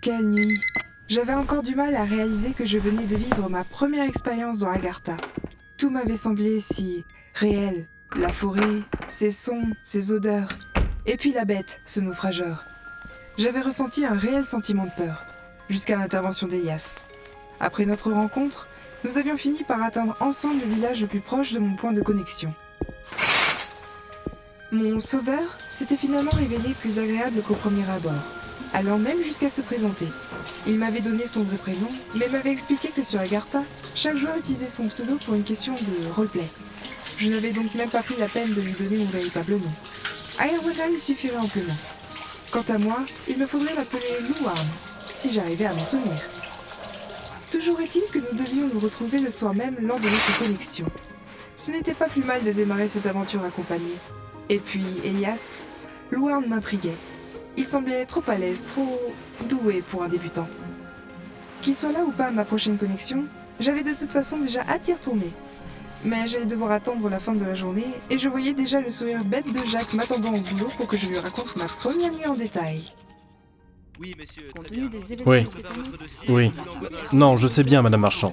Quelle nuit J'avais encore du mal à réaliser que je venais de vivre ma première expérience dans Agartha. Tout m'avait semblé si réel. La forêt, ses sons, ses odeurs. Et puis la bête, ce naufrageur. J'avais ressenti un réel sentiment de peur, jusqu'à l'intervention d'Elias. Après notre rencontre, nous avions fini par atteindre ensemble le village le plus proche de mon point de connexion. Mon sauveur s'était finalement révélé plus agréable qu'au premier abord, allant même jusqu'à se présenter. Il m'avait donné son vrai prénom, mais m'avait expliqué que sur Agartha, chaque joueur utilisait son pseudo pour une question de roleplay. Je n'avais donc même pas pris la peine de lui donner mon véritable nom. Ayahuasca lui suffirait amplement. Quant à moi, il me faudrait m'appeler Louarn, si j'arrivais à m'en souvenir. Toujours est-il que nous devions nous retrouver le soir même lors de notre connexion. Ce n'était pas plus mal de démarrer cette aventure accompagnée. Et puis, Elias, Louarn m'intriguait. Il semblait trop à l'aise, trop doué pour un débutant. Qu'il soit là ou pas à ma prochaine connexion, j'avais de toute façon déjà hâte d'y retourner. Mais j'allais devoir attendre la fin de la journée et je voyais déjà le sourire bête de Jacques m'attendant au boulot pour que je lui raconte ma première nuit en détail. Oui, monsieur. Très bien. Oui. Oui. Non, je sais bien, Madame Marchand.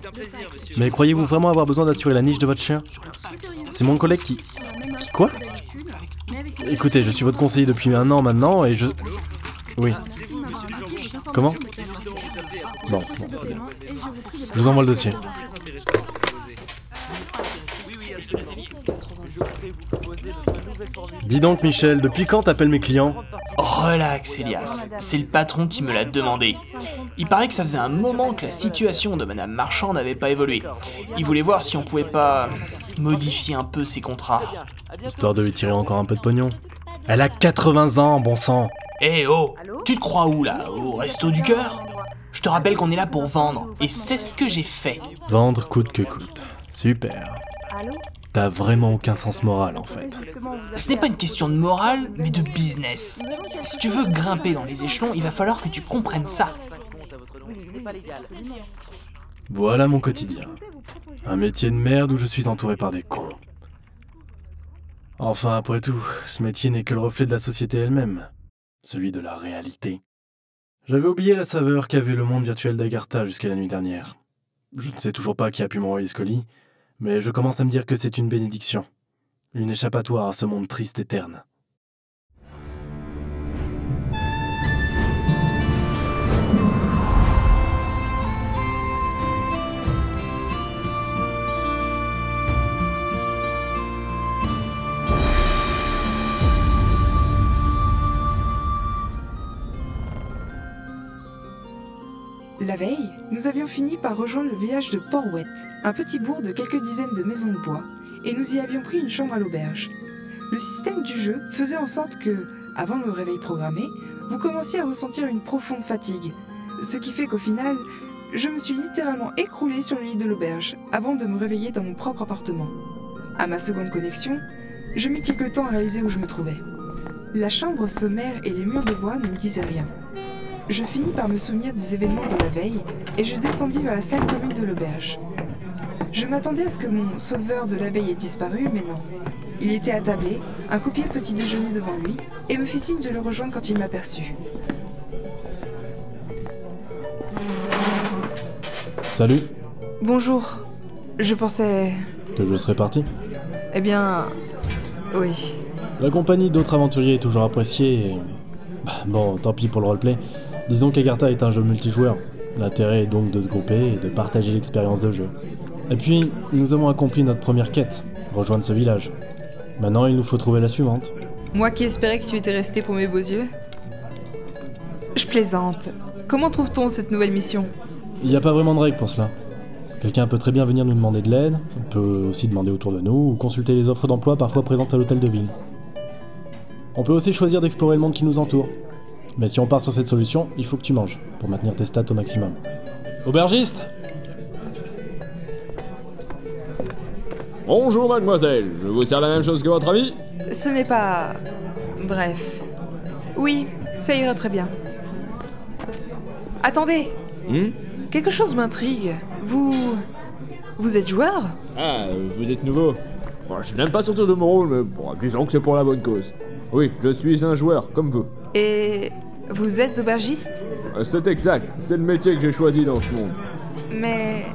Mais croyez-vous vraiment avoir besoin d'assurer la niche de votre chien C'est mon collègue qui... Qui quoi? Écoutez, je suis votre conseiller depuis un an maintenant et je... Oui. Comment Bon, bon. Je vous envoie le dossier. Oui, oui, absolument. Je voudrais vous proposer notre nouvelle formule. Dis donc, Michel, depuis quand t'appelles mes clients Relax, Elias. C'est le patron qui me l'a demandé. Il paraît que ça faisait un moment que la situation de Madame Marchand n'avait pas évolué. Il voulait voir si on pouvait pas modifier un peu ses contrats. Histoire de lui tirer encore un peu de pognon. Elle a 80 ans, bon sang Eh oh Tu te crois où là Au resto du cœur? Je te rappelle qu'on est là pour vendre, et c'est ce que j'ai fait. Vendre coûte que coûte. Super. Allô T'as vraiment aucun sens moral, en fait. Ce n'est pas une question de morale, mais de business. Si tu veux grimper dans les échelons, il va falloir que tu comprennes ça. Voilà mon quotidien. Un métier de merde où je suis entouré par des cons. Enfin, après tout, ce métier n'est que le reflet de la société elle-même, celui de la réalité. J'avais oublié la saveur qu'avait le monde virtuel d'Agartha jusqu'à la nuit dernière. Je ne sais toujours pas qui a pu m'envoyer ce colis, mais je commence à me dire que c'est une bénédiction, une échappatoire à ce monde triste et terne. La veille, nous avions fini par rejoindre le village de Port-Wet, un petit bourg de quelques dizaines de maisons de bois, et nous y avions pris une chambre à l'auberge. Le système du jeu faisait en sorte que, avant le réveil programmé, vous commenciez à ressentir une profonde fatigue, ce qui fait qu'au final, je me suis littéralement écroulée sur le lit de l'auberge avant de me réveiller dans mon propre appartement. À ma seconde connexion, je mis quelque temps à réaliser où je me trouvais. La chambre sommaire et les murs de bois ne me disaient rien. Je finis par me souvenir des événements de la veille et je descendis vers la salle commune de l'auberge. Je m'attendais à ce que mon sauveur de la veille ait disparu, mais non. Il était attablé, un copieux petit déjeuner devant lui, et me fit signe de le rejoindre quand il m'aperçut. Salut, Bonjour. Je pensais. que je serais parti. Eh bien. Oui. La compagnie d'autres aventuriers est toujours appréciée et... Bah, bon, tant pis pour le roleplay. Disons qu'Agartha est un jeu multijoueur. L'intérêt est donc de se grouper et de partager l'expérience de jeu. Et puis, nous avons accompli notre première quête, rejoindre ce village. Maintenant, il nous faut trouver la suivante. Moi qui espérais que tu étais resté pour mes beaux yeux. Je plaisante. Comment trouve-t-on cette nouvelle mission? Il n'y a pas vraiment de règle pour cela. Quelqu'un peut très bien venir nous demander de l'aide, on peut aussi demander autour de nous, ou consulter les offres d'emploi parfois présentes à l'hôtel de ville. On peut aussi choisir d'explorer le monde qui nous entoure. Mais si on part sur cette solution, il faut que tu manges, pour maintenir tes stats au maximum. Aubergiste Bonjour mademoiselle, je vous sers la même chose que votre ami? Ce n'est pas. Bref. Oui, ça ira très bien. Attendez Hmm? Quelque chose m'intrigue. Vous. Vous êtes joueur? Ah, vous êtes nouveau Bon, Je n'aime pas sortir de mon rôle, mais bon, disons que c'est pour la bonne cause. Oui, je suis un joueur, comme vous. Et. Vous êtes aubergiste Euh, C'est exact, c'est le métier que j'ai choisi dans ce monde. Mais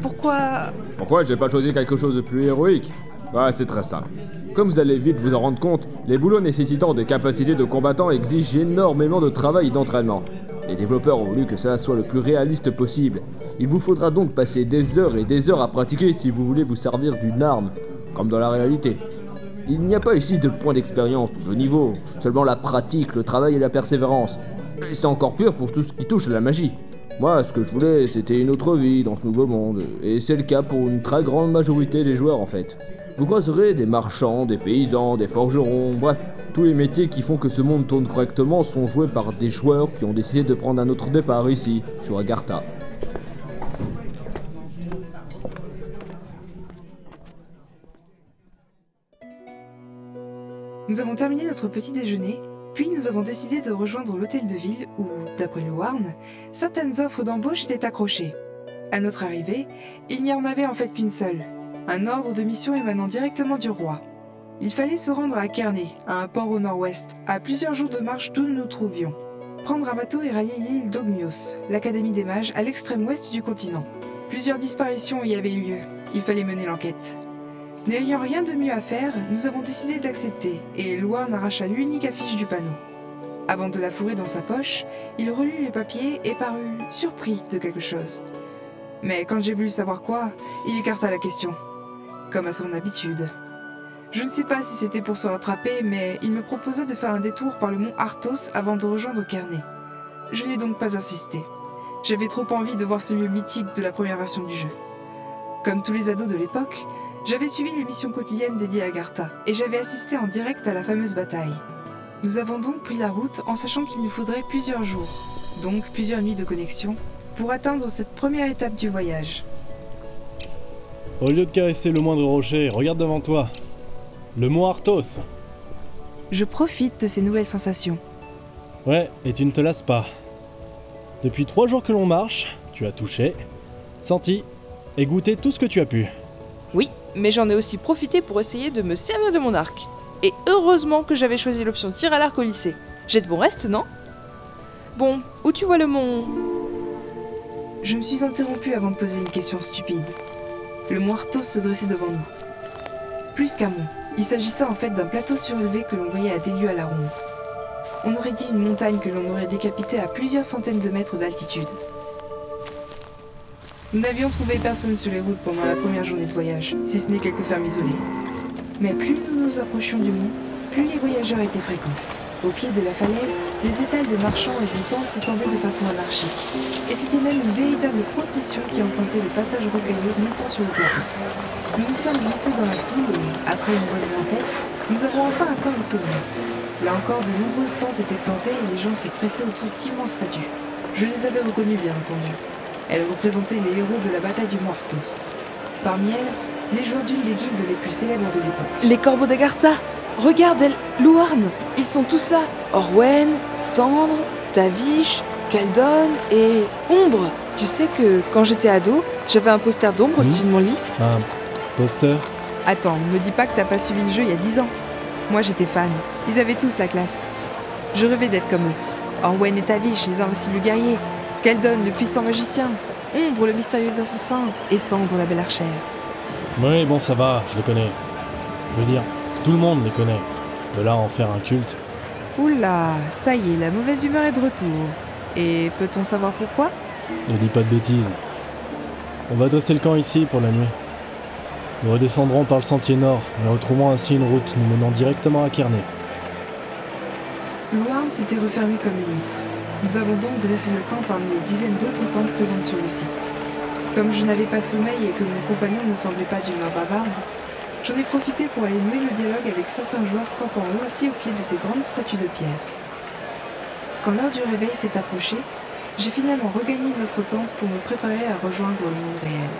pourquoi Pourquoi j'ai pas choisi quelque chose de plus héroïque Ah, c'est très simple. Comme vous allez vite vous en rendre compte, les boulots nécessitant des capacités de combattants exigent énormément de travail et d'entraînement. Les développeurs ont voulu que cela soit le plus réaliste possible. Il vous faudra donc passer des heures et des heures à pratiquer si vous voulez vous servir d'une arme, comme dans la réalité. Il n'y a pas ici de point d'expérience ou de niveau, seulement la pratique, le travail et la persévérance. Et c'est encore pire pour tout ce qui touche à la magie. Moi, ce que je voulais, c'était une autre vie dans ce nouveau monde, et c'est le cas pour une très grande majorité des joueurs en fait. Vous croiserez des marchands, des paysans, des forgerons, bref, tous les métiers qui font que ce monde tourne correctement sont joués par des joueurs qui ont décidé de prendre un autre départ ici, sur Agartha. Nous avons terminé notre petit déjeuner, puis nous avons décidé de rejoindre l'hôtel de ville où, d'après le Warn, certaines offres d'embauche étaient accrochées. À notre arrivée, il n'y en avait en fait qu'une seule, un ordre de mission émanant directement du roi. Il fallait se rendre à Kearney, à un port au nord-ouest, à plusieurs jours de marche d'où nous nous trouvions. Prendre un bateau et rallier l'île d'Ogmios, l'académie des mages à l'extrême ouest du continent. Plusieurs disparitions y avaient eu lieu. Il fallait mener l'enquête. N'ayant rien de mieux à faire, nous avons décidé d'accepter, et Loan arracha l'unique affiche du panneau. Avant de la fourrer dans sa poche, il relut les papiers et parut surpris de quelque chose. Mais quand j'ai voulu savoir quoi, il écarta la question, comme à son habitude. Je ne sais pas si c'était pour se rattraper, mais il me proposa de faire un détour par le mont Arthos avant de rejoindre Kearney. Je n'ai donc pas insisté. J'avais trop envie de voir ce lieu mythique de la première version du jeu. Comme tous les ados de l'époque, j'avais suivi les missions quotidiennes dédiées à Gartha, et j'avais assisté en direct à la fameuse bataille. Nous avons donc pris la route en sachant qu'il nous faudrait plusieurs jours, donc plusieurs nuits de connexion, pour atteindre cette première étape du voyage. Au lieu de caresser le moindre rocher, regarde devant toi. Le mont Arthos. Je profite de ces nouvelles sensations. Ouais, et tu ne te lasses pas. Depuis trois jours que l'on marche, tu as touché, senti et goûté tout ce que tu as pu. Mais j'en ai aussi profité pour essayer de me servir de mon arc. Et heureusement que j'avais choisi l'option tir à l'arc au lycée. J'ai de bons restes, non? Bon, où tu vois le mont? Je me suis interrompue avant de poser une question stupide. Le mont Arthos se dressait devant nous. Plus qu'un mont, il s'agissait en fait d'un plateau surélevé que l'on voyait à des lieues à la ronde. On aurait dit une montagne que l'on aurait décapitée à plusieurs centaines de mètres d'altitude. Nous n'avions trouvé personne sur les routes pendant la première journée de voyage, si ce n'est quelques fermes isolées. Mais plus nous nous approchions du mont, plus les voyageurs étaient fréquents. Au pied de la falaise, des étals de marchands et tentes s'étendaient de façon anarchique. Et c'était même une véritable procession qui empruntait le passage rocailleux montant sur le plateau. Nous nous sommes glissés dans la foule et, après une bonne enquête, nous avons enfin atteint le sommet. Là encore, de nombreuses tentes étaient plantées et les gens se pressaient autour d'immenses statues. Je les avais reconnues, bien entendu. Elles représentaient les héros de la bataille du Mortos. Parmi elles, les joueurs d'une des guildes les plus célèbres de l'époque. Les corbeaux d'Agartha Regarde, elle, Louarn Ils sont tous là Orwen, Cendre, Tavish, Kaldon et Ombre Tu sais que quand j'étais ado, j'avais un poster d'ombre au-dessus de mon lit Un poster Attends, me dis pas que t'as pas suivi le jeu il y a 10 ans. Moi j'étais fan. Ils avaient tous la classe. Je rêvais d'être comme eux. Orwen et Tavish, les invincibles guerriers. Keldon, le puissant magicien. Ombre, le mystérieux assassin. Et Cendre, la belle archère. Oui, bon, ça va, je les connais. Je veux dire, tout le monde les connaît. De là à en faire un culte. Oula, ça y est, la mauvaise humeur est de retour. Et peut-on savoir pourquoi? Ne dis pas de bêtises. On va dresser le camp ici pour la nuit. Nous redescendrons par le sentier nord et retrouverons ainsi une route nous menant directement à Kearney. Loarn s'était refermé comme une huître. Nous avons donc dressé le camp parmi les dizaines d'autres tentes présentes sur le site. Comme je n'avais pas sommeil et que mon compagnon ne semblait pas d'humeur bavarde, j'en ai profité pour aller nouer le dialogue avec certains joueurs campant eux aussi au pied de ces grandes statues de pierre. Quand l'heure du réveil s'est approchée, j'ai finalement regagné notre tente pour me préparer à rejoindre le monde réel.